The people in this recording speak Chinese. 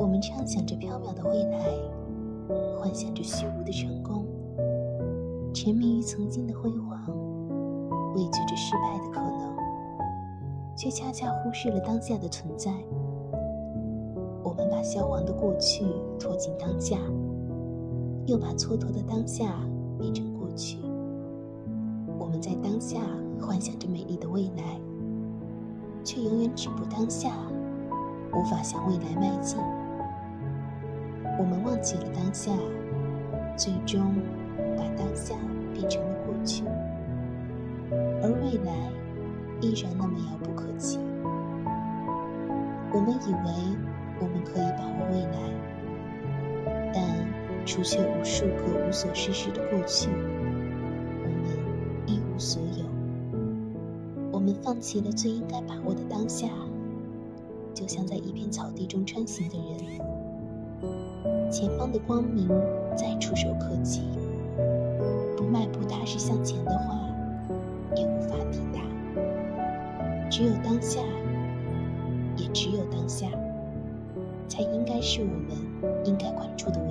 我们畅想着缥缈的未来，幻想着虚无的成功，沉迷于曾经的辉煌，畏惧着失败的可能，却恰恰忽视了当下的存在。我们把消亡的过去拖进当下，又把蹉跎的当下变成过去。我们在当下幻想着美丽的未来，却永远止步当下，无法向未来迈进。我们忘记了当下，最终把当下变成了过去，而未来依然那么遥不可及。我们以为我们可以把握未来，但除却无数个无所事事的过去，我们一无所有。我们放弃了最应该把握的当下，就像在一片草地中穿行的人。前方的光明再触手可及，不迈步踏实向前的话，也无法抵达。只有当下，也只有当下，才应该是我们应该关注的问题。